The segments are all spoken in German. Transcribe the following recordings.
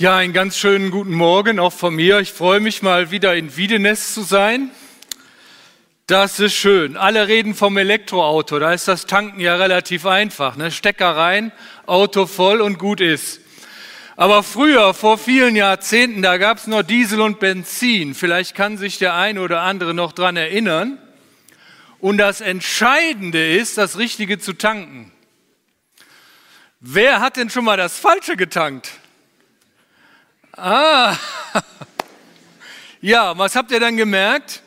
Ja, einen ganz schönen guten Morgen auch von mir. Ich freue mich mal wieder in Wiedenest zu sein. Das ist schön. Alle reden vom Elektroauto. Da ist das Tanken ja relativ einfach. Ne? Stecker rein, Auto voll und gut ist. Aber früher, vor vielen Jahrzehnten, da gab es noch Diesel und Benzin. Vielleicht kann sich der eine oder andere noch dran erinnern. Und das Entscheidende ist, das Richtige zu tanken. Wer hat denn schon mal das Falsche getankt? Ah, ja, was habt ihr dann gemerkt?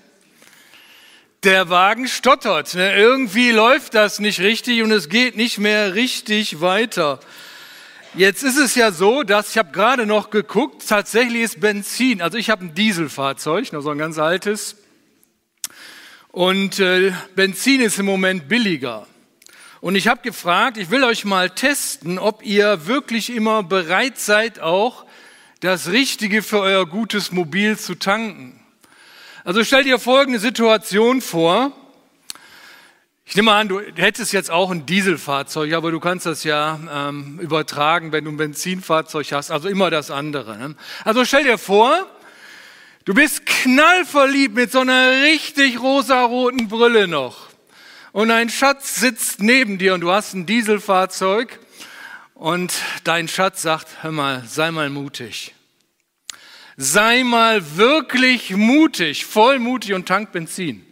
Der Wagen stottert. Ne? Irgendwie läuft das nicht richtig und es geht nicht mehr richtig weiter. Jetzt ist es ja so, dass ich habe gerade noch geguckt, tatsächlich ist Benzin, also ich habe ein Dieselfahrzeug, noch so ein ganz altes, und äh, Benzin ist im Moment billiger. Und ich habe gefragt, ich will euch mal testen, ob ihr wirklich immer bereit seid, auch das Richtige für euer gutes Mobil zu tanken. Also stell dir folgende Situation vor. Ich nehme an, du hättest jetzt auch ein Dieselfahrzeug, aber du kannst das ja ähm, übertragen, wenn du ein Benzinfahrzeug hast, also immer das andere. Ne? Also stell dir vor, du bist knallverliebt mit so einer richtig rosaroten Brille noch. Und ein Schatz sitzt neben dir und du hast ein Dieselfahrzeug und dein Schatz sagt, hör mal, sei mal mutig. Sei mal wirklich mutig, voll mutig und tank Benzin.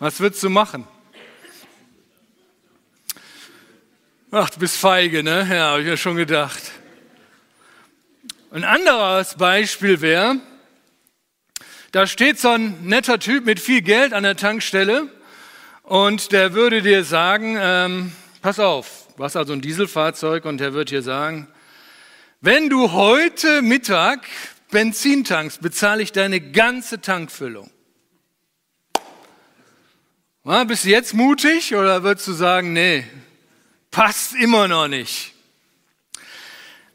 Was würdest du machen? Ach, du bist feige, ne? Ja, habe ich mir schon gedacht. Ein anderes Beispiel wäre, da steht so ein netter Typ mit viel Geld an der Tankstelle und der würde dir sagen, ähm, pass auf, Du hast also ein Dieselfahrzeug und er wird dir sagen, wenn du heute Mittag Benzin tankst, bezahle ich deine ganze Tankfüllung. Ja, bist du jetzt mutig oder würdest du sagen, nee, passt immer noch nicht?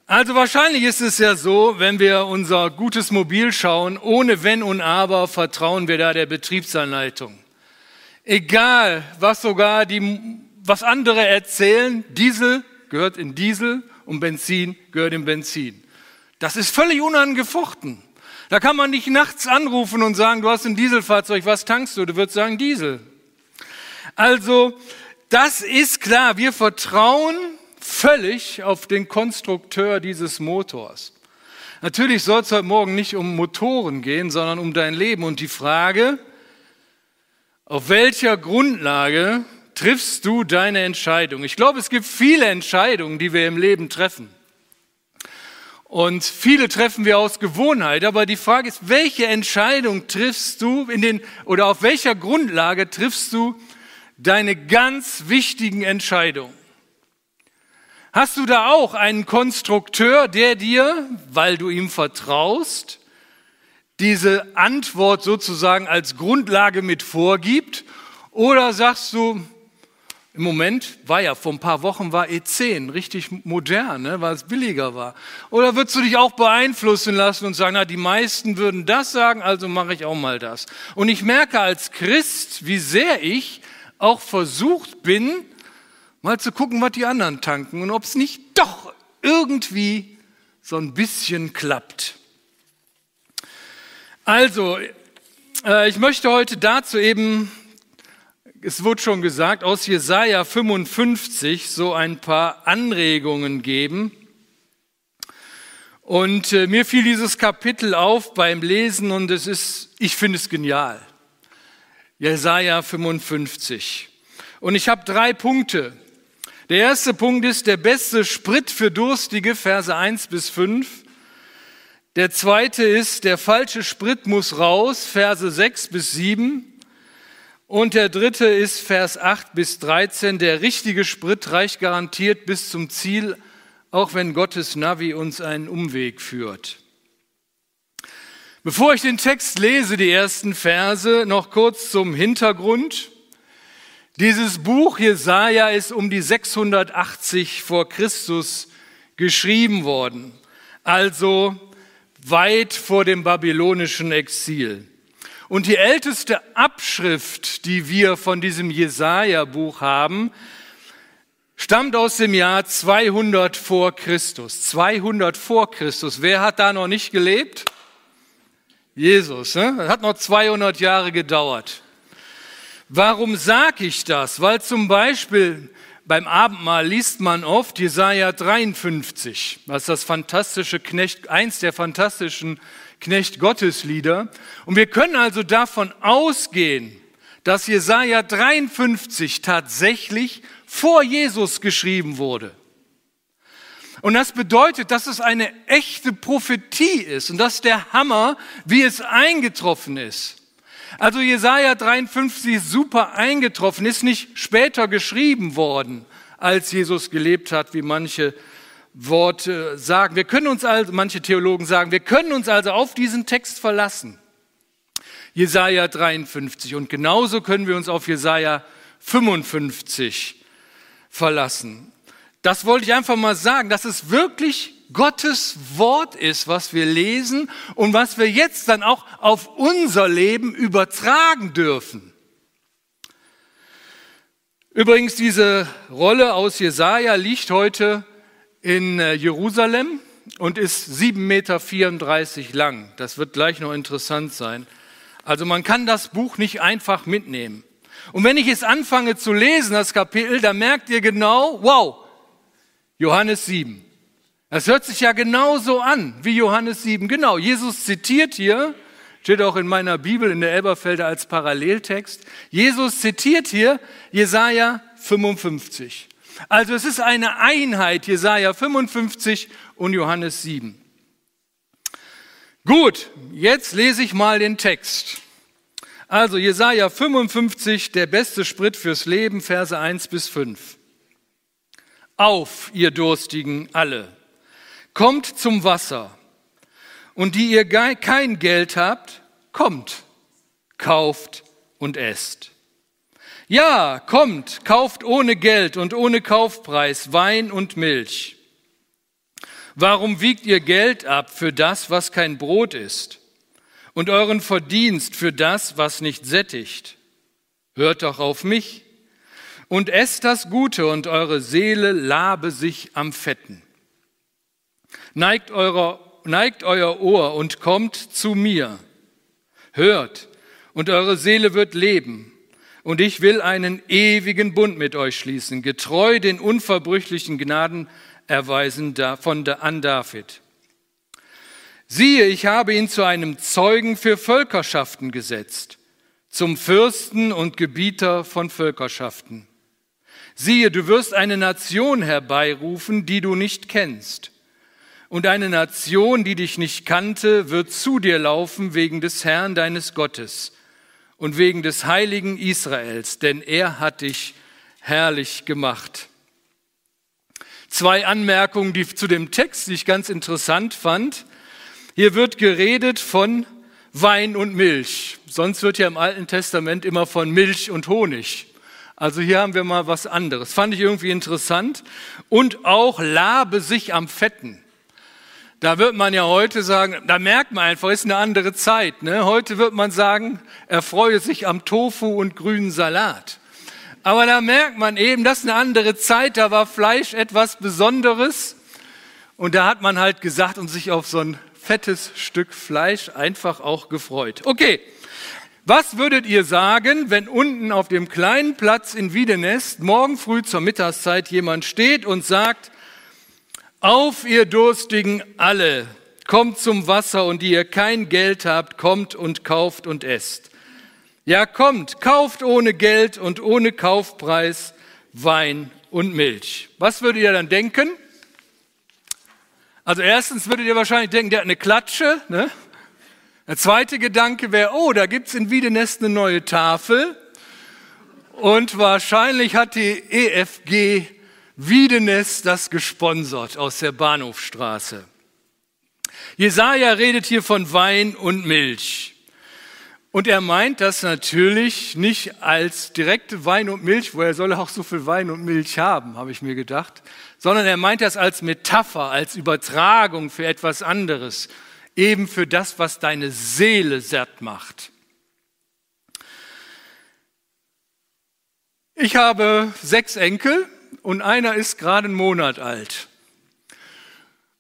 Also wahrscheinlich ist es ja so, wenn wir unser gutes Mobil schauen, ohne Wenn und Aber vertrauen wir da der Betriebsanleitung. Egal, was sogar die was andere erzählen, Diesel gehört in Diesel und Benzin gehört in Benzin. Das ist völlig unangefochten. Da kann man nicht nachts anrufen und sagen, du hast ein Dieselfahrzeug, was tankst du? Du würdest sagen Diesel. Also, das ist klar, wir vertrauen völlig auf den Konstrukteur dieses Motors. Natürlich soll es heute Morgen nicht um Motoren gehen, sondern um dein Leben und die Frage, auf welcher Grundlage triffst du deine Entscheidung? Ich glaube, es gibt viele Entscheidungen, die wir im Leben treffen. Und viele treffen wir aus Gewohnheit, aber die Frage ist, welche Entscheidung triffst du in den, oder auf welcher Grundlage triffst du deine ganz wichtigen Entscheidungen? Hast du da auch einen Konstrukteur, der dir, weil du ihm vertraust, diese Antwort sozusagen als Grundlage mit vorgibt? Oder sagst du, im Moment war ja, vor ein paar Wochen war E10 richtig modern, ne, weil es billiger war. Oder würdest du dich auch beeinflussen lassen und sagen, na, die meisten würden das sagen, also mache ich auch mal das. Und ich merke als Christ, wie sehr ich auch versucht bin, mal zu gucken, was die anderen tanken und ob es nicht doch irgendwie so ein bisschen klappt. Also, äh, ich möchte heute dazu eben es wurde schon gesagt, aus Jesaja 55 so ein paar Anregungen geben. Und äh, mir fiel dieses Kapitel auf beim Lesen und es ist, ich finde es genial. Jesaja 55. Und ich habe drei Punkte. Der erste Punkt ist der beste Sprit für Durstige, Verse 1 bis 5. Der zweite ist, der falsche Sprit muss raus, Verse 6 bis 7. Und der dritte ist Vers 8 bis 13. Der richtige Sprit reicht garantiert bis zum Ziel auch wenn Gottes Navi uns einen Umweg führt. Bevor ich den Text lese, die ersten Verse, noch kurz zum Hintergrund. Dieses Buch Jesaja ist um die 680 vor Christus geschrieben worden, also weit vor dem babylonischen Exil. Und die älteste Abschrift, die wir von diesem Jesaja-Buch haben, stammt aus dem Jahr 200 vor Christus. 200 vor Christus. Wer hat da noch nicht gelebt? Jesus. Ne? Das hat noch 200 Jahre gedauert. Warum sage ich das? Weil zum Beispiel beim Abendmahl liest man oft Jesaja 53, was das fantastische Knecht, eins der fantastischen Knecht Gottes Lieder. Und wir können also davon ausgehen, dass Jesaja 53 tatsächlich vor Jesus geschrieben wurde. Und das bedeutet, dass es eine echte Prophetie ist und dass der Hammer, wie es eingetroffen ist. Also Jesaja 53 ist super eingetroffen, ist nicht später geschrieben worden, als Jesus gelebt hat, wie manche Worte sagen. Wir können uns also, manche Theologen sagen, wir können uns also auf diesen Text verlassen. Jesaja 53. Und genauso können wir uns auf Jesaja 55 verlassen. Das wollte ich einfach mal sagen, dass es wirklich Gottes Wort ist, was wir lesen und was wir jetzt dann auch auf unser Leben übertragen dürfen. Übrigens, diese Rolle aus Jesaja liegt heute in äh, Jerusalem und ist 7,34 Meter lang. Das wird gleich noch interessant sein. Also man kann das Buch nicht einfach mitnehmen. Und wenn ich es anfange zu lesen, das Kapitel, dann merkt ihr genau, wow, Johannes 7. Das hört sich ja genauso an wie Johannes 7. Genau, Jesus zitiert hier, steht auch in meiner Bibel in der Elberfelder als Paralleltext. Jesus zitiert hier Jesaja 55. Also es ist eine Einheit, Jesaja 55 und Johannes 7. Gut, jetzt lese ich mal den Text. Also Jesaja 55, der beste Sprit fürs Leben, Verse 1 bis 5. Auf, ihr Durstigen alle, kommt zum Wasser. Und die ihr kein Geld habt, kommt, kauft und esst. Ja, kommt, kauft ohne Geld und ohne Kaufpreis Wein und Milch. Warum wiegt ihr Geld ab für das, was kein Brot ist, und euren Verdienst für das, was nicht sättigt? Hört doch auf mich und esst das Gute und eure Seele labe sich am Fetten. Neigt, eurer, neigt euer Ohr und kommt zu mir. Hört und eure Seele wird leben. Und ich will einen ewigen Bund mit euch schließen, getreu den unverbrüchlichen Gnaden erweisen von an David. Siehe, ich habe ihn zu einem Zeugen für Völkerschaften gesetzt, zum Fürsten und Gebieter von Völkerschaften. Siehe, du wirst eine Nation herbeirufen, die du nicht kennst. Und eine Nation, die dich nicht kannte, wird zu dir laufen wegen des Herrn deines Gottes und wegen des heiligen Israels, denn er hat dich herrlich gemacht. Zwei Anmerkungen die zu dem Text, die ich ganz interessant fand. Hier wird geredet von Wein und Milch. Sonst wird ja im Alten Testament immer von Milch und Honig also hier haben wir mal was anderes. Fand ich irgendwie interessant. Und auch labe sich am Fetten. Da wird man ja heute sagen, da merkt man einfach, ist eine andere Zeit. Ne? Heute wird man sagen, erfreue sich am Tofu und grünen Salat. Aber da merkt man eben, das ist eine andere Zeit, da war Fleisch etwas Besonderes. Und da hat man halt gesagt und sich auf so ein fettes Stück Fleisch einfach auch gefreut. Okay, was würdet ihr sagen, wenn unten auf dem kleinen Platz in Wiedenest morgen früh zur Mittagszeit jemand steht und sagt, auf ihr Durstigen alle, kommt zum Wasser und die ihr kein Geld habt, kommt und kauft und esst. Ja, kommt, kauft ohne Geld und ohne Kaufpreis Wein und Milch. Was würdet ihr dann denken? Also erstens würdet ihr wahrscheinlich denken, der hat eine Klatsche, ne? Der zweite Gedanke wäre, oh, da gibt's in Wiedenest eine neue Tafel und wahrscheinlich hat die EFG Wiedenest das gesponsert aus der Bahnhofstraße. Jesaja redet hier von Wein und Milch. Und er meint das natürlich nicht als direkte Wein und Milch, woher soll er auch so viel Wein und Milch haben, habe ich mir gedacht, sondern er meint das als Metapher, als Übertragung für etwas anderes, eben für das, was deine Seele satt macht. Ich habe sechs Enkel und einer ist gerade einen Monat alt.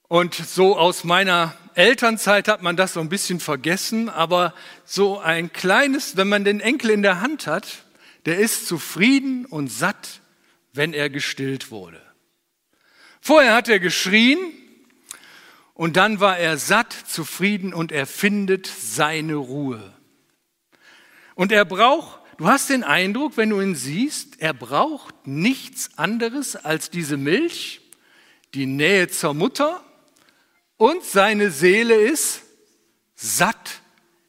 Und so aus meiner Elternzeit hat man das so ein bisschen vergessen, aber so ein kleines, wenn man den Enkel in der Hand hat, der ist zufrieden und satt, wenn er gestillt wurde. Vorher hat er geschrien und dann war er satt, zufrieden und er findet seine Ruhe. Und er braucht, du hast den Eindruck, wenn du ihn siehst, er braucht nichts anderes als diese Milch, die Nähe zur Mutter und seine Seele ist satt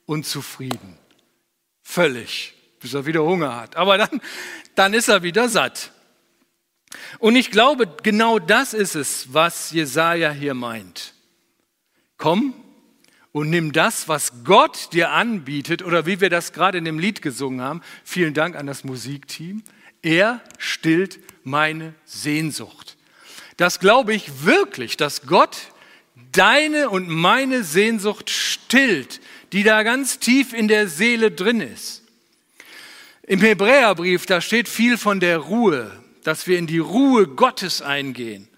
und zufrieden. Völlig, bis er wieder Hunger hat. Aber dann, dann ist er wieder satt. Und ich glaube, genau das ist es, was Jesaja hier meint. Komm und nimm das, was Gott dir anbietet, oder wie wir das gerade in dem Lied gesungen haben. Vielen Dank an das Musikteam. Er stillt meine Sehnsucht. Das glaube ich wirklich, dass Gott deine und meine Sehnsucht stillt, die da ganz tief in der Seele drin ist. Im Hebräerbrief, da steht viel von der Ruhe, dass wir in die Ruhe Gottes eingehen.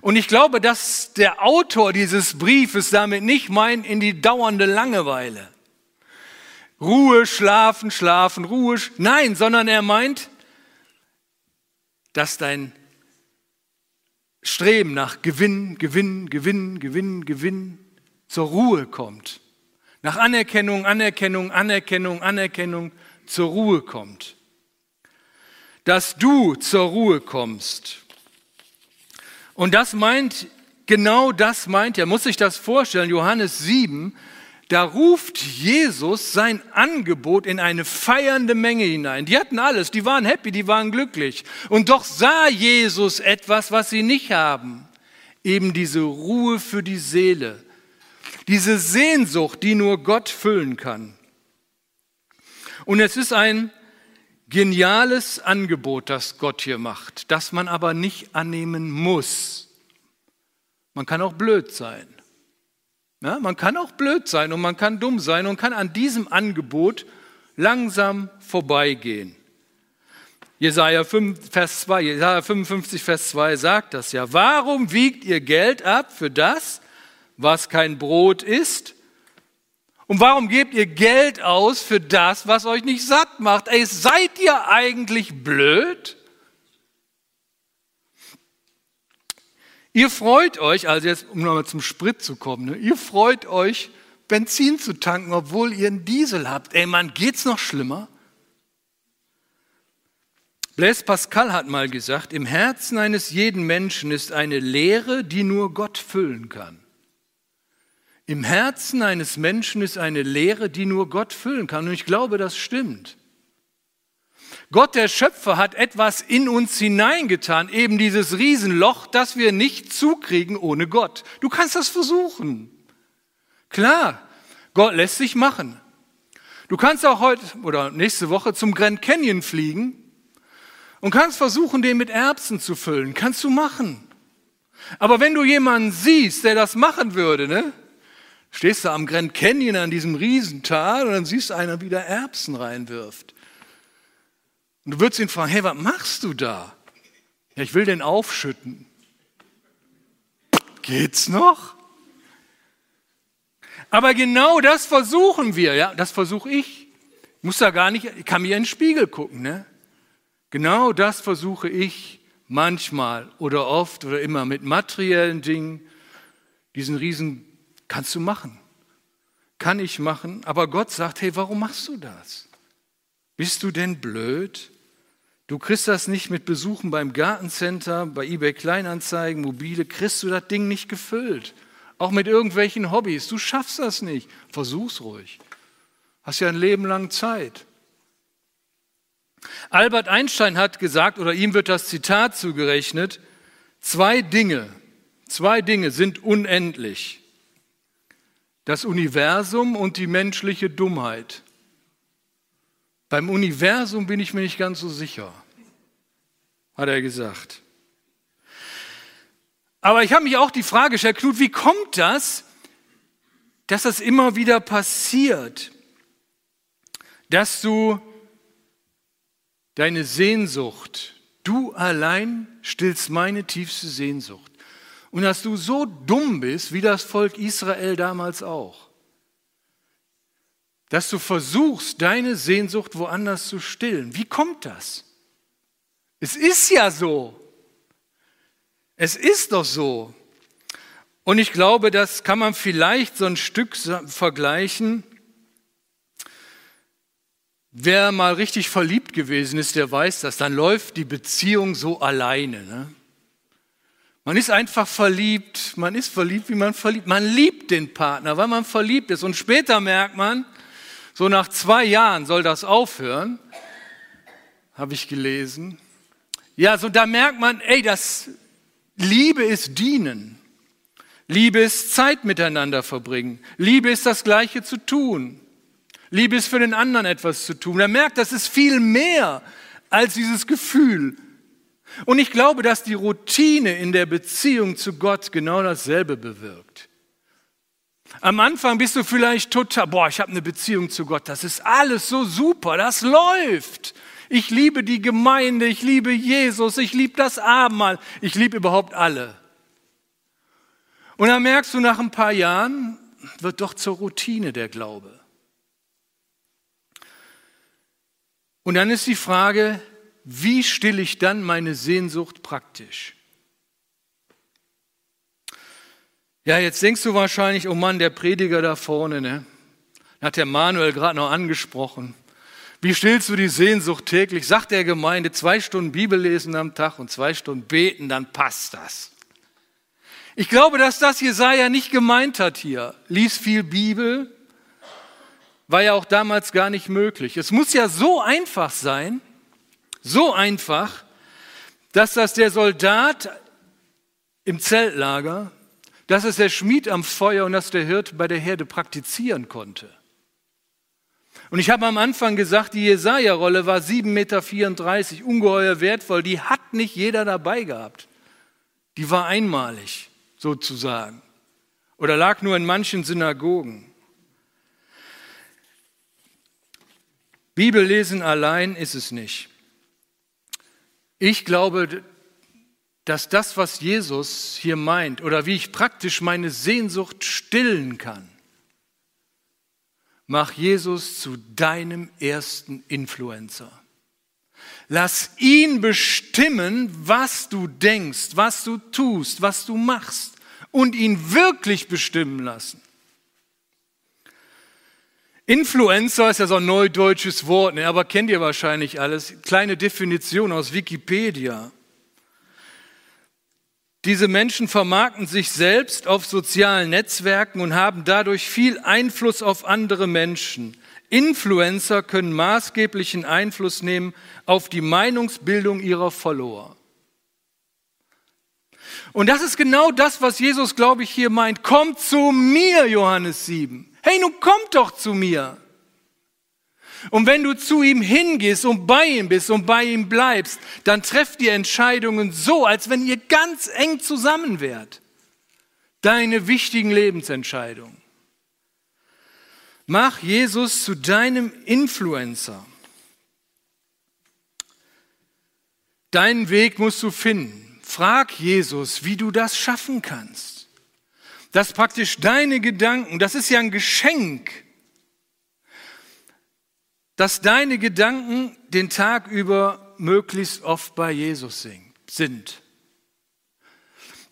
Und ich glaube, dass der Autor dieses Briefes damit nicht meint in die dauernde Langeweile. Ruhe, schlafen, schlafen, Ruhe. Nein, sondern er meint, dass dein Streben nach Gewinn, Gewinn, Gewinn, Gewinn, Gewinn zur Ruhe kommt. Nach Anerkennung, Anerkennung, Anerkennung, Anerkennung zur Ruhe kommt. Dass du zur Ruhe kommst. Und das meint, genau das meint er, muss sich das vorstellen, Johannes 7, da ruft Jesus sein Angebot in eine feiernde Menge hinein. Die hatten alles, die waren happy, die waren glücklich. Und doch sah Jesus etwas, was sie nicht haben. Eben diese Ruhe für die Seele. Diese Sehnsucht, die nur Gott füllen kann. Und es ist ein geniales Angebot, das Gott hier macht, das man aber nicht annehmen muss. Man kann auch blöd sein. Ja, man kann auch blöd sein und man kann dumm sein und kann an diesem Angebot langsam vorbeigehen. Jesaja, 5, Vers 2, Jesaja 55, Vers 2 sagt das ja. Warum wiegt ihr Geld ab für das, was kein Brot ist? Und warum gebt ihr Geld aus für das, was euch nicht satt macht? Ey, seid ihr eigentlich blöd? Ihr freut euch, also jetzt um nochmal zum Sprit zu kommen, ne? ihr freut euch, Benzin zu tanken, obwohl ihr einen Diesel habt. Ey Mann, geht's noch schlimmer? Blaise Pascal hat mal gesagt, im Herzen eines jeden Menschen ist eine Leere, die nur Gott füllen kann. Im Herzen eines Menschen ist eine Leere, die nur Gott füllen kann. Und ich glaube, das stimmt. Gott der Schöpfer hat etwas in uns hineingetan, eben dieses Riesenloch, das wir nicht zukriegen ohne Gott. Du kannst das versuchen. Klar, Gott lässt sich machen. Du kannst auch heute oder nächste Woche zum Grand Canyon fliegen und kannst versuchen, den mit Erbsen zu füllen. Kannst du machen. Aber wenn du jemanden siehst, der das machen würde, ne? Stehst du am Grand Canyon an diesem Riesental und dann siehst du einer, wie der Erbsen reinwirft. Und du würdest ihn fragen, hey, was machst du da? Ja, ich will den aufschütten. Geht's noch? Aber genau das versuchen wir, ja, das versuche ich. Ich muss da gar nicht, ich kann mir in den Spiegel gucken, ne? Genau das versuche ich manchmal oder oft oder immer mit materiellen Dingen. Diesen Riesen kannst du machen. Kann ich machen, aber Gott sagt, hey, warum machst du das? Bist du denn blöd? Du kriegst das nicht mit Besuchen beim Gartencenter, bei eBay Kleinanzeigen, mobile, kriegst du das Ding nicht gefüllt. Auch mit irgendwelchen Hobbys. Du schaffst das nicht. Versuch's ruhig. Hast ja ein Leben lang Zeit. Albert Einstein hat gesagt, oder ihm wird das Zitat zugerechnet, Zwei Dinge, zwei Dinge sind unendlich. Das Universum und die menschliche Dummheit. Beim Universum bin ich mir nicht ganz so sicher, hat er gesagt. Aber ich habe mich auch die Frage gestellt, Knut, wie kommt das, dass das immer wieder passiert, dass du deine Sehnsucht, du allein stillst meine tiefste Sehnsucht. Und dass du so dumm bist, wie das Volk Israel damals auch, dass du versuchst, deine Sehnsucht woanders zu stillen. Wie kommt das? Es ist ja so. Es ist doch so. Und ich glaube, das kann man vielleicht so ein Stück vergleichen. Wer mal richtig verliebt gewesen ist, der weiß das. Dann läuft die Beziehung so alleine. Ne? Man ist einfach verliebt. Man ist verliebt, wie man verliebt. Man liebt den Partner, weil man verliebt ist. Und später merkt man, so nach zwei Jahren soll das aufhören, habe ich gelesen. Ja, so da merkt man, ey, das Liebe ist dienen. Liebe ist Zeit miteinander verbringen. Liebe ist das Gleiche zu tun. Liebe ist für den anderen etwas zu tun. Er merkt, das ist viel mehr als dieses Gefühl. Und ich glaube, dass die Routine in der Beziehung zu Gott genau dasselbe bewirkt. Am Anfang bist du vielleicht total, boah, ich habe eine Beziehung zu Gott, das ist alles so super, das läuft. Ich liebe die Gemeinde, ich liebe Jesus, ich liebe das Abendmahl, ich liebe überhaupt alle. Und dann merkst du nach ein paar Jahren, wird doch zur Routine der Glaube. Und dann ist die Frage, wie stille ich dann meine Sehnsucht praktisch? Ja, jetzt denkst du wahrscheinlich, oh Mann, der Prediger da vorne, ne? Hat der Manuel gerade noch angesprochen. Wie stillst du die Sehnsucht täglich? Sagt der Gemeinde, zwei Stunden Bibel lesen am Tag und zwei Stunden beten, dann passt das. Ich glaube, dass das Jesaja nicht gemeint hat hier. Lies viel Bibel, war ja auch damals gar nicht möglich. Es muss ja so einfach sein, so einfach, dass das der Soldat im Zeltlager, dass es der Schmied am Feuer und dass der Hirt bei der Herde praktizieren konnte. Und ich habe am Anfang gesagt, die Jesaja-Rolle war 7,34 Meter, ungeheuer wertvoll. Die hat nicht jeder dabei gehabt. Die war einmalig sozusagen. Oder lag nur in manchen Synagogen. Bibellesen allein ist es nicht. Ich glaube, dass das, was Jesus hier meint, oder wie ich praktisch meine Sehnsucht stillen kann, mach Jesus zu deinem ersten Influencer. Lass ihn bestimmen, was du denkst, was du tust, was du machst und ihn wirklich bestimmen lassen. Influencer ist ja so ein neudeutsches Wort, ne, aber kennt ihr wahrscheinlich alles. Kleine Definition aus Wikipedia. Diese Menschen vermarkten sich selbst auf sozialen Netzwerken und haben dadurch viel Einfluss auf andere Menschen. Influencer können maßgeblichen Einfluss nehmen auf die Meinungsbildung ihrer Follower. Und das ist genau das, was Jesus, glaube ich, hier meint. Kommt zu mir, Johannes 7. Hey, nun kommt doch zu mir. Und wenn du zu ihm hingehst und bei ihm bist und bei ihm bleibst, dann trefft die Entscheidungen so, als wenn ihr ganz eng zusammen wärt. Deine wichtigen Lebensentscheidungen. Mach Jesus zu deinem Influencer. Deinen Weg musst du finden. Frag Jesus, wie du das schaffen kannst. Dass praktisch deine Gedanken, das ist ja ein Geschenk, dass deine Gedanken den Tag über möglichst oft bei Jesus sind.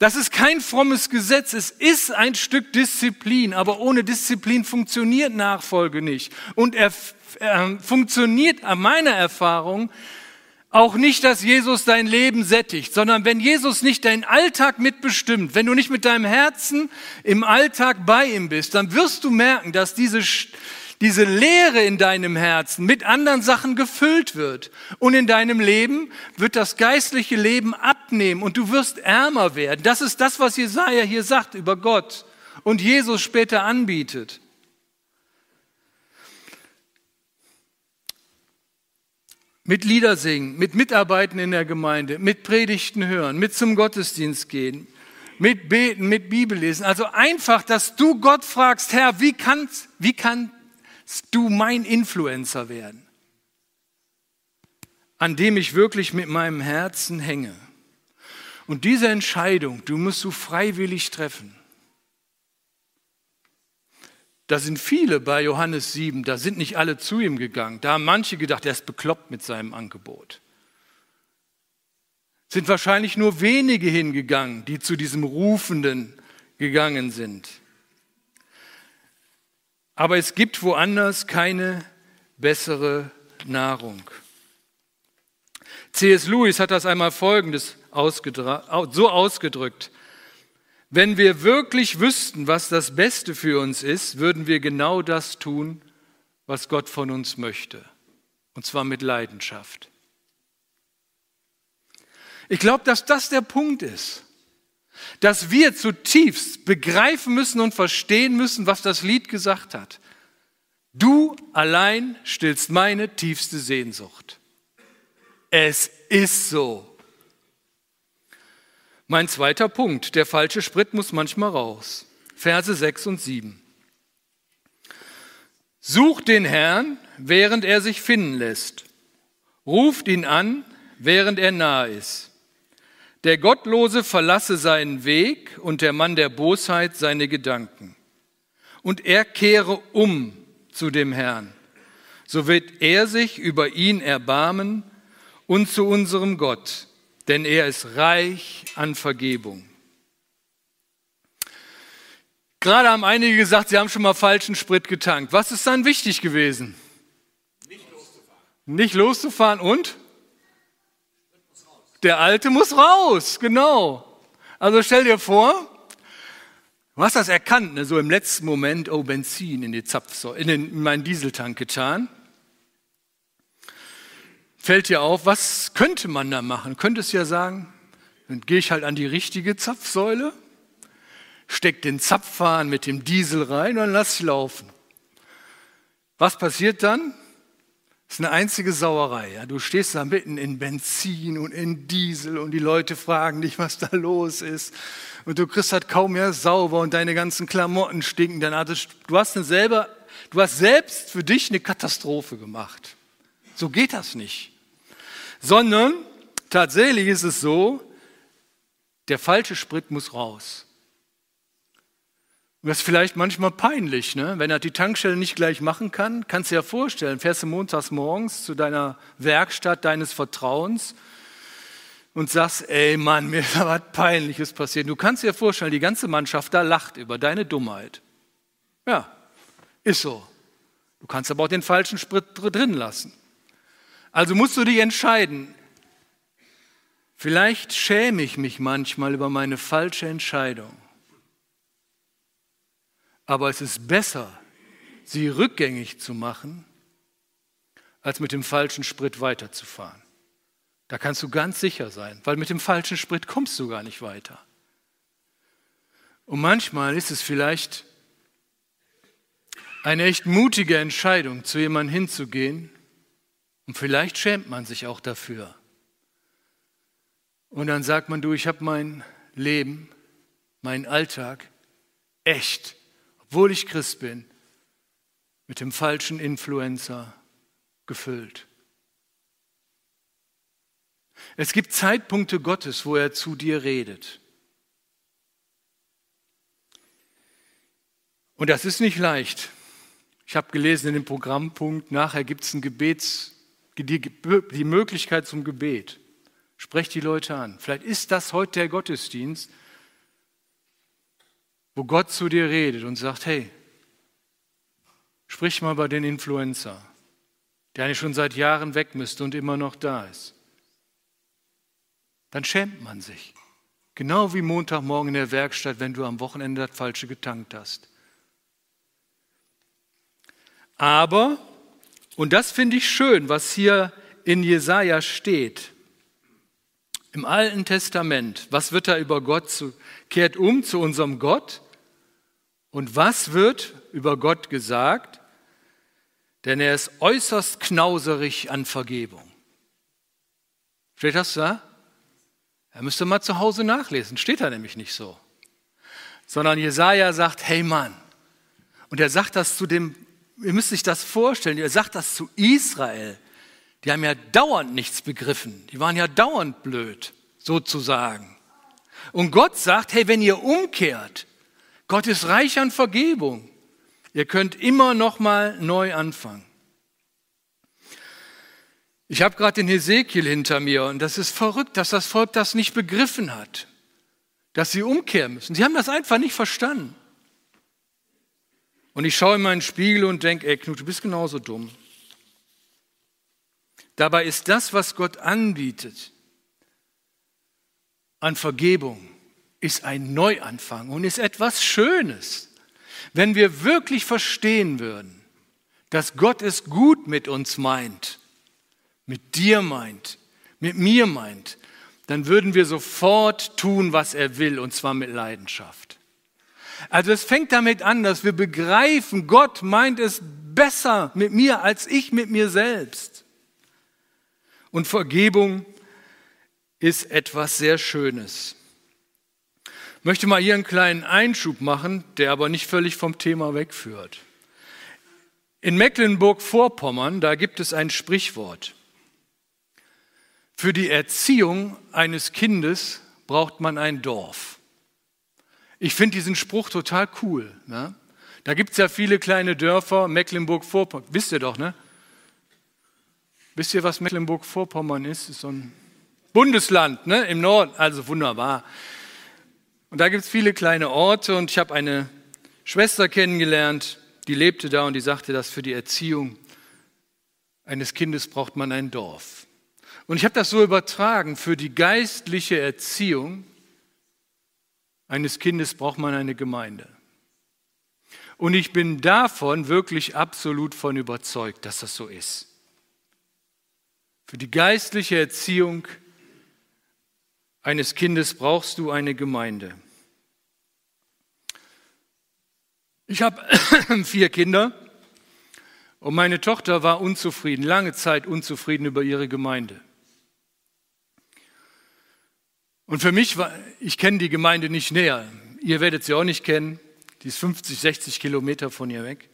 Das ist kein frommes Gesetz, es ist ein Stück Disziplin, aber ohne Disziplin funktioniert Nachfolge nicht. Und er äh, funktioniert an meiner Erfahrung auch nicht, dass Jesus dein Leben sättigt, sondern wenn Jesus nicht deinen Alltag mitbestimmt, wenn du nicht mit deinem Herzen im Alltag bei ihm bist, dann wirst du merken, dass diese, diese Leere in deinem Herzen mit anderen Sachen gefüllt wird. Und in deinem Leben wird das geistliche Leben abnehmen und du wirst ärmer werden. Das ist das, was Jesaja hier sagt über Gott und Jesus später anbietet. Mit Lieder singen, mit Mitarbeiten in der Gemeinde, mit Predigten hören, mit zum Gottesdienst gehen, mit Beten, mit Bibellesen. Also einfach, dass du Gott fragst, Herr, wie kannst, wie kannst du mein Influencer werden? An dem ich wirklich mit meinem Herzen hänge. Und diese Entscheidung, du musst du freiwillig treffen. Da sind viele bei Johannes 7, da sind nicht alle zu ihm gegangen. Da haben manche gedacht, er ist bekloppt mit seinem Angebot sind wahrscheinlich nur wenige hingegangen, die zu diesem Rufenden gegangen sind. Aber es gibt woanders keine bessere Nahrung. C.S. Lewis hat das einmal folgendes so ausgedrückt. Wenn wir wirklich wüssten, was das Beste für uns ist, würden wir genau das tun, was Gott von uns möchte. Und zwar mit Leidenschaft. Ich glaube, dass das der Punkt ist. Dass wir zutiefst begreifen müssen und verstehen müssen, was das Lied gesagt hat. Du allein stillst meine tiefste Sehnsucht. Es ist so. Mein zweiter Punkt, der falsche Sprit muss manchmal raus. Verse 6 und 7. Sucht den Herrn, während er sich finden lässt. Ruft ihn an, während er nahe ist. Der Gottlose verlasse seinen Weg und der Mann der Bosheit seine Gedanken. Und er kehre um zu dem Herrn. So wird er sich über ihn erbarmen und zu unserem Gott, denn er ist reich an Vergebung. Gerade haben einige gesagt, sie haben schon mal falschen Sprit getankt. Was ist dann wichtig gewesen? Nicht loszufahren. Nicht loszufahren und? Der Alte muss raus, genau. Also stell dir vor, du hast das erkannt, ne, so im letzten Moment, oh, Benzin in, die Zapfsäule, in, den, in meinen Dieseltank getan. Fällt dir auf, was könnte man da machen? Könntest ja sagen, dann gehe ich halt an die richtige Zapfsäule, steck den Zapfhahn mit dem Diesel rein und dann lass ich laufen. Was passiert dann? Das ist eine einzige Sauerei. Ja. Du stehst da mitten in Benzin und in Diesel und die Leute fragen dich, was da los ist. Und du kriegst halt kaum mehr sauber und deine ganzen Klamotten stinken. Dann hattest, du, hast selber, du hast selbst für dich eine Katastrophe gemacht. So geht das nicht. Sondern tatsächlich ist es so, der falsche Sprit muss raus. Und das ist vielleicht manchmal peinlich, ne? wenn er die Tankstelle nicht gleich machen kann. Kannst du dir ja vorstellen, fährst du montags morgens zu deiner Werkstatt deines Vertrauens und sagst, ey Mann, mir ist was Peinliches passiert. Du kannst dir vorstellen, die ganze Mannschaft da lacht über deine Dummheit. Ja, ist so. Du kannst aber auch den falschen Sprit drin lassen. Also musst du dich entscheiden. Vielleicht schäme ich mich manchmal über meine falsche Entscheidung. Aber es ist besser, sie rückgängig zu machen, als mit dem falschen Sprit weiterzufahren. Da kannst du ganz sicher sein, weil mit dem falschen Sprit kommst du gar nicht weiter. Und manchmal ist es vielleicht eine echt mutige Entscheidung, zu jemandem hinzugehen. Und vielleicht schämt man sich auch dafür. Und dann sagt man, du, ich habe mein Leben, meinen Alltag echt obwohl ich Christ bin, mit dem falschen Influencer gefüllt. Es gibt Zeitpunkte Gottes, wo er zu dir redet. Und das ist nicht leicht. Ich habe gelesen in dem Programmpunkt, nachher gibt es ein Gebets, die, die Möglichkeit zum Gebet. Sprecht die Leute an. Vielleicht ist das heute der Gottesdienst, wo Gott zu dir redet und sagt, hey, sprich mal bei den Influencer, der eigentlich schon seit Jahren weg müsste und immer noch da ist. Dann schämt man sich. Genau wie Montagmorgen in der Werkstatt, wenn du am Wochenende das Falsche getankt hast. Aber, und das finde ich schön, was hier in Jesaja steht, im Alten Testament, was wird da über Gott zu, kehrt um zu unserem Gott? Und was wird über Gott gesagt? Denn er ist äußerst knauserig an Vergebung. Steht das da? Er müsste mal zu Hause nachlesen. Steht da nämlich nicht so. Sondern Jesaja sagt: Hey Mann. Und er sagt das zu dem, ihr müsst sich das vorstellen, er sagt das zu Israel. Die haben ja dauernd nichts begriffen. Die waren ja dauernd blöd, sozusagen. Und Gott sagt, hey, wenn ihr umkehrt, Gott ist reich an Vergebung. Ihr könnt immer noch mal neu anfangen. Ich habe gerade den Hesekiel hinter mir und das ist verrückt, dass das Volk das nicht begriffen hat, dass sie umkehren müssen. Sie haben das einfach nicht verstanden. Und ich schaue in meinen Spiegel und denke, ey Knut, du bist genauso dumm. Dabei ist das, was Gott anbietet an Vergebung, ist ein Neuanfang und ist etwas Schönes. Wenn wir wirklich verstehen würden, dass Gott es gut mit uns meint, mit dir meint, mit mir meint, dann würden wir sofort tun, was er will, und zwar mit Leidenschaft. Also es fängt damit an, dass wir begreifen, Gott meint es besser mit mir als ich mit mir selbst. Und Vergebung ist etwas sehr Schönes. Ich möchte mal hier einen kleinen Einschub machen, der aber nicht völlig vom Thema wegführt. In Mecklenburg-Vorpommern, da gibt es ein Sprichwort. Für die Erziehung eines Kindes braucht man ein Dorf. Ich finde diesen Spruch total cool. Ne? Da gibt es ja viele kleine Dörfer, Mecklenburg-Vorpommern, wisst ihr doch, ne? Wisst ihr, was Mecklenburg-Vorpommern ist? Ist so ein Bundesland ne? im Norden, also wunderbar. Und da gibt es viele kleine Orte und ich habe eine Schwester kennengelernt, die lebte da und die sagte, dass für die Erziehung eines Kindes braucht man ein Dorf. Und ich habe das so übertragen, für die geistliche Erziehung eines Kindes braucht man eine Gemeinde. Und ich bin davon wirklich absolut von überzeugt, dass das so ist. Für die geistliche Erziehung eines Kindes brauchst du eine Gemeinde. Ich habe vier Kinder und meine Tochter war unzufrieden, lange Zeit unzufrieden über ihre Gemeinde. Und für mich war, ich kenne die Gemeinde nicht näher. Ihr werdet sie auch nicht kennen. Die ist 50, 60 Kilometer von ihr weg.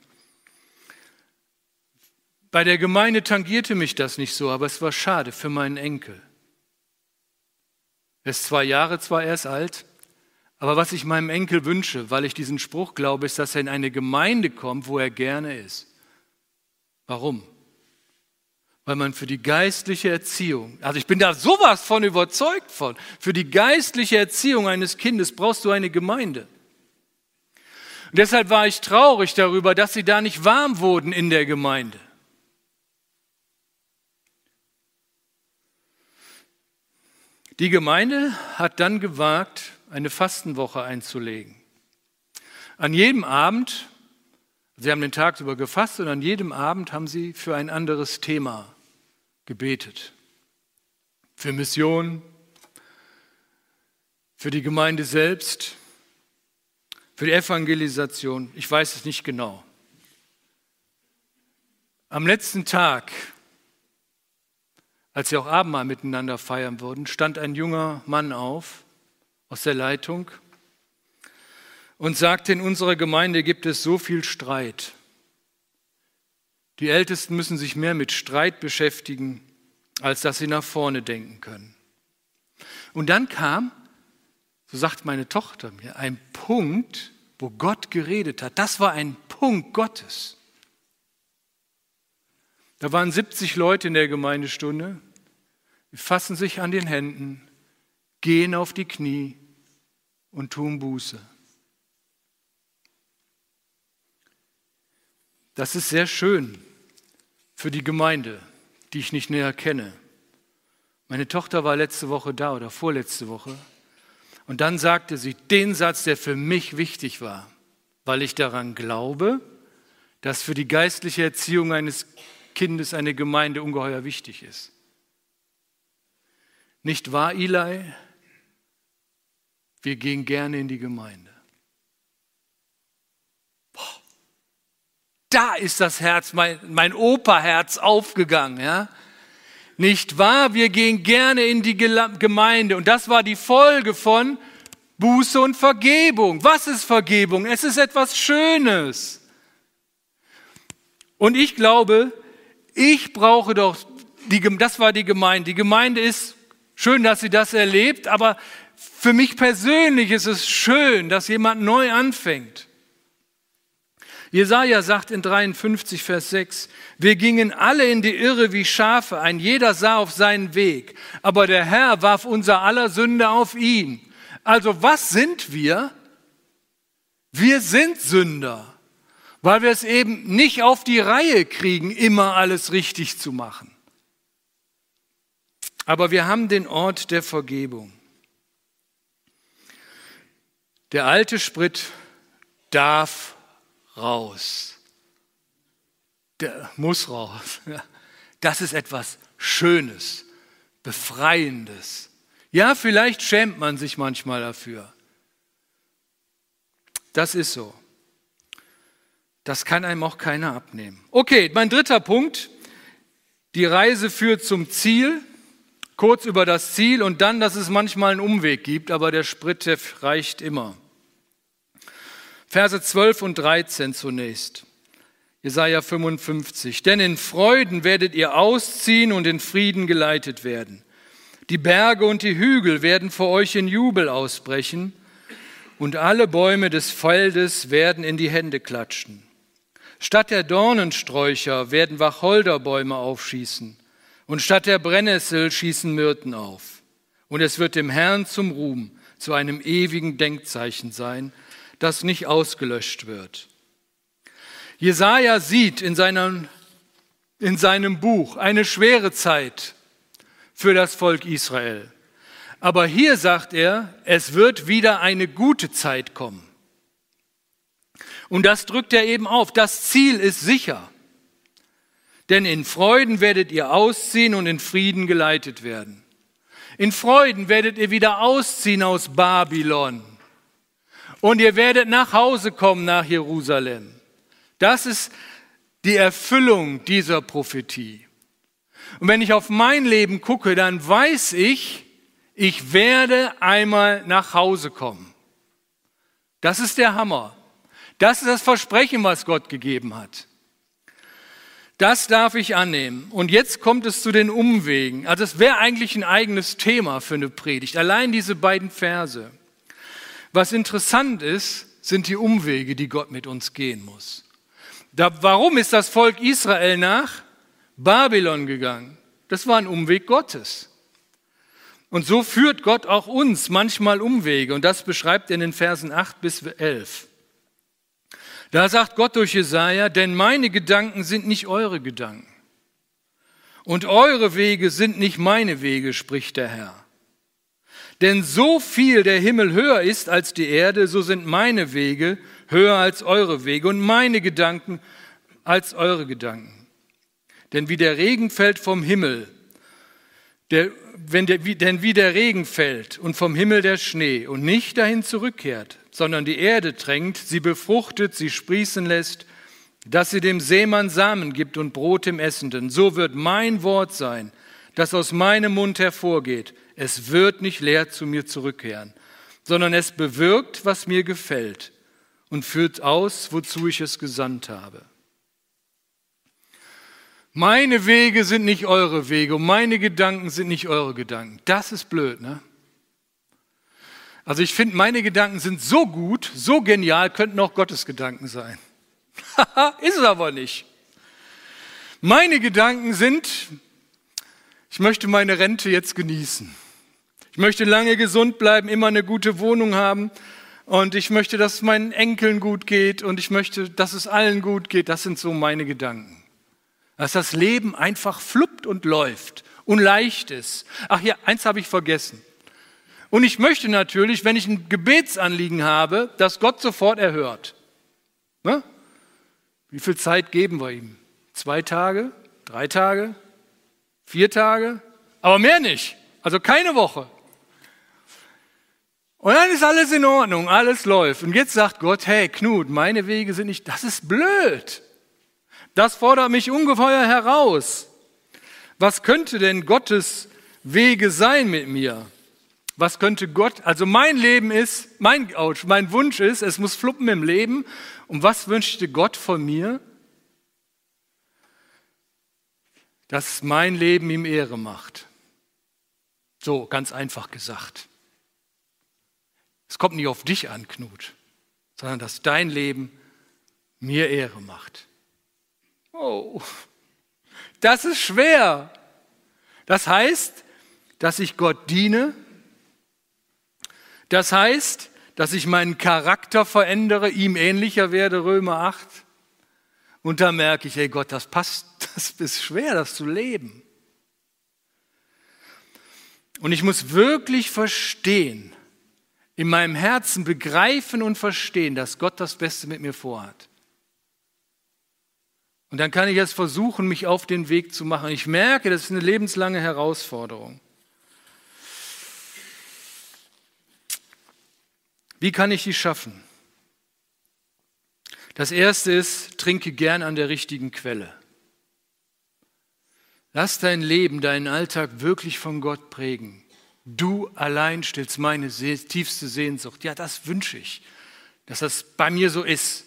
Bei der Gemeinde tangierte mich das nicht so, aber es war schade für meinen Enkel. Er ist zwei Jahre zwar erst alt, aber was ich meinem Enkel wünsche, weil ich diesen Spruch glaube, ist, dass er in eine Gemeinde kommt, wo er gerne ist. Warum? Weil man für die geistliche Erziehung, also ich bin da sowas von überzeugt von, für die geistliche Erziehung eines Kindes brauchst du eine Gemeinde. Und deshalb war ich traurig darüber, dass sie da nicht warm wurden in der Gemeinde. Die Gemeinde hat dann gewagt, eine Fastenwoche einzulegen. An jedem Abend, sie haben den Tag über gefasst und an jedem Abend haben sie für ein anderes Thema gebetet. Für Mission, für die Gemeinde selbst, für die Evangelisation, ich weiß es nicht genau. Am letzten Tag als sie auch Abendmahl miteinander feiern würden, stand ein junger Mann auf aus der Leitung und sagte, in unserer Gemeinde gibt es so viel Streit. Die Ältesten müssen sich mehr mit Streit beschäftigen, als dass sie nach vorne denken können. Und dann kam, so sagt meine Tochter mir, ein Punkt, wo Gott geredet hat. Das war ein Punkt Gottes. Da waren 70 Leute in der Gemeindestunde fassen sich an den Händen, gehen auf die Knie und tun Buße. Das ist sehr schön für die Gemeinde, die ich nicht näher kenne. Meine Tochter war letzte Woche da oder vorletzte Woche. Und dann sagte sie den Satz, der für mich wichtig war, weil ich daran glaube, dass für die geistliche Erziehung eines Kindes eine Gemeinde ungeheuer wichtig ist. Nicht wahr, Eli? Wir gehen gerne in die Gemeinde. Da ist das Herz, mein, mein Operherz aufgegangen. Ja? Nicht wahr? Wir gehen gerne in die Gemeinde. Und das war die Folge von Buße und Vergebung. Was ist Vergebung? Es ist etwas Schönes. Und ich glaube, ich brauche doch, die, das war die Gemeinde. Die Gemeinde ist schön, dass sie das erlebt, aber für mich persönlich ist es schön, dass jemand neu anfängt. Jesaja sagt in 53, Vers 6, wir gingen alle in die Irre wie Schafe, ein jeder sah auf seinen Weg, aber der Herr warf unser aller Sünde auf ihn. Also was sind wir? Wir sind Sünder, weil wir es eben nicht auf die Reihe kriegen, immer alles richtig zu machen. Aber wir haben den Ort der Vergebung. Der alte Sprit darf raus. Der muss raus. Das ist etwas Schönes, Befreiendes. Ja, vielleicht schämt man sich manchmal dafür. Das ist so. Das kann einem auch keiner abnehmen. Okay, mein dritter Punkt. Die Reise führt zum Ziel. Kurz über das Ziel und dann, dass es manchmal einen Umweg gibt, aber der Sprit der reicht immer. Verse 12 und 13 zunächst. Jesaja 55. Denn in Freuden werdet ihr ausziehen und in Frieden geleitet werden. Die Berge und die Hügel werden vor euch in Jubel ausbrechen und alle Bäume des Feldes werden in die Hände klatschen. Statt der Dornensträucher werden Wacholderbäume aufschießen und statt der Brennnessel schießen Myrten auf. Und es wird dem Herrn zum Ruhm, zu einem ewigen Denkzeichen sein, das nicht ausgelöscht wird. Jesaja sieht in seinem, in seinem Buch eine schwere Zeit für das Volk Israel. Aber hier sagt er, es wird wieder eine gute Zeit kommen. Und das drückt er eben auf. Das Ziel ist sicher. Denn in Freuden werdet ihr ausziehen und in Frieden geleitet werden. In Freuden werdet ihr wieder ausziehen aus Babylon und ihr werdet nach Hause kommen nach Jerusalem. Das ist die Erfüllung dieser Prophetie. Und wenn ich auf mein Leben gucke, dann weiß ich, ich werde einmal nach Hause kommen. Das ist der Hammer. Das ist das Versprechen, was Gott gegeben hat. Das darf ich annehmen. Und jetzt kommt es zu den Umwegen. Also es wäre eigentlich ein eigenes Thema für eine Predigt. Allein diese beiden Verse. Was interessant ist, sind die Umwege, die Gott mit uns gehen muss. Da, warum ist das Volk Israel nach Babylon gegangen? Das war ein Umweg Gottes. Und so führt Gott auch uns manchmal Umwege. Und das beschreibt er in den Versen 8 bis 11. Da sagt Gott durch Jesaja, denn meine Gedanken sind nicht eure Gedanken. Und eure Wege sind nicht meine Wege, spricht der Herr. Denn so viel der Himmel höher ist als die Erde, so sind meine Wege höher als eure Wege und meine Gedanken als eure Gedanken. Denn wie der Regen fällt vom Himmel, der, wenn der, wie, denn wie der Regen fällt und vom Himmel der Schnee und nicht dahin zurückkehrt, sondern die Erde drängt, sie befruchtet, sie sprießen lässt, dass sie dem Seemann Samen gibt und Brot dem Essenden, so wird mein Wort sein, das aus meinem Mund hervorgeht. Es wird nicht leer zu mir zurückkehren, sondern es bewirkt, was mir gefällt und führt aus, wozu ich es gesandt habe. Meine Wege sind nicht eure Wege und meine Gedanken sind nicht eure Gedanken. Das ist blöd, ne? Also ich finde, meine Gedanken sind so gut, so genial, könnten auch Gottes Gedanken sein. ist es aber nicht. Meine Gedanken sind, ich möchte meine Rente jetzt genießen. Ich möchte lange gesund bleiben, immer eine gute Wohnung haben. Und ich möchte, dass es meinen Enkeln gut geht. Und ich möchte, dass es allen gut geht. Das sind so meine Gedanken. Dass das Leben einfach fluppt und läuft und leicht ist. Ach ja, eins habe ich vergessen. Und ich möchte natürlich, wenn ich ein Gebetsanliegen habe, dass Gott sofort erhört. Ne? Wie viel Zeit geben wir ihm? Zwei Tage? Drei Tage? Vier Tage? Aber mehr nicht. Also keine Woche. Und dann ist alles in Ordnung, alles läuft. Und jetzt sagt Gott, hey Knut, meine Wege sind nicht, das ist blöd. Das fordert mich ungeheuer heraus. Was könnte denn Gottes Wege sein mit mir? Was könnte Gott, also mein Leben ist, mein, ouch, mein Wunsch ist, es muss fluppen im Leben. Und was wünschte Gott von mir? Dass mein Leben ihm Ehre macht. So, ganz einfach gesagt. Es kommt nicht auf dich an, Knut, sondern dass dein Leben mir Ehre macht. Oh, das ist schwer. Das heißt, dass ich Gott diene. Das heißt, dass ich meinen Charakter verändere, ihm ähnlicher werde, Römer 8. Und da merke ich, hey Gott, das passt, das ist schwer, das zu leben. Und ich muss wirklich verstehen, in meinem Herzen begreifen und verstehen, dass Gott das Beste mit mir vorhat. Und dann kann ich jetzt versuchen, mich auf den Weg zu machen. Ich merke, das ist eine lebenslange Herausforderung. Wie kann ich die schaffen? Das erste ist, trinke gern an der richtigen Quelle. Lass dein Leben, deinen Alltag wirklich von Gott prägen. Du allein stillst meine tiefste Sehnsucht. Ja, das wünsche ich, dass das bei mir so ist.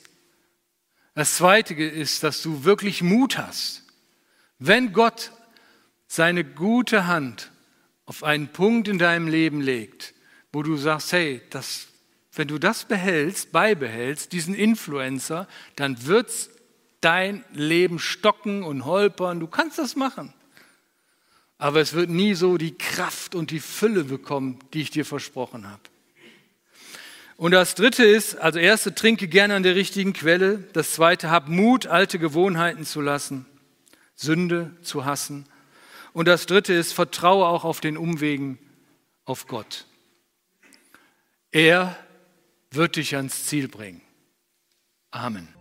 Das Zweite ist, dass du wirklich Mut hast. Wenn Gott seine gute Hand auf einen Punkt in deinem Leben legt, wo du sagst, hey, das, wenn du das behältst, beibehältst, diesen Influencer, dann wird dein Leben stocken und holpern. Du kannst das machen. Aber es wird nie so die Kraft und die Fülle bekommen, die ich dir versprochen habe. Und das dritte ist, also erste, trinke gerne an der richtigen Quelle. Das zweite, hab Mut, alte Gewohnheiten zu lassen, Sünde zu hassen. Und das dritte ist, vertraue auch auf den Umwegen auf Gott. Er wird dich ans Ziel bringen. Amen.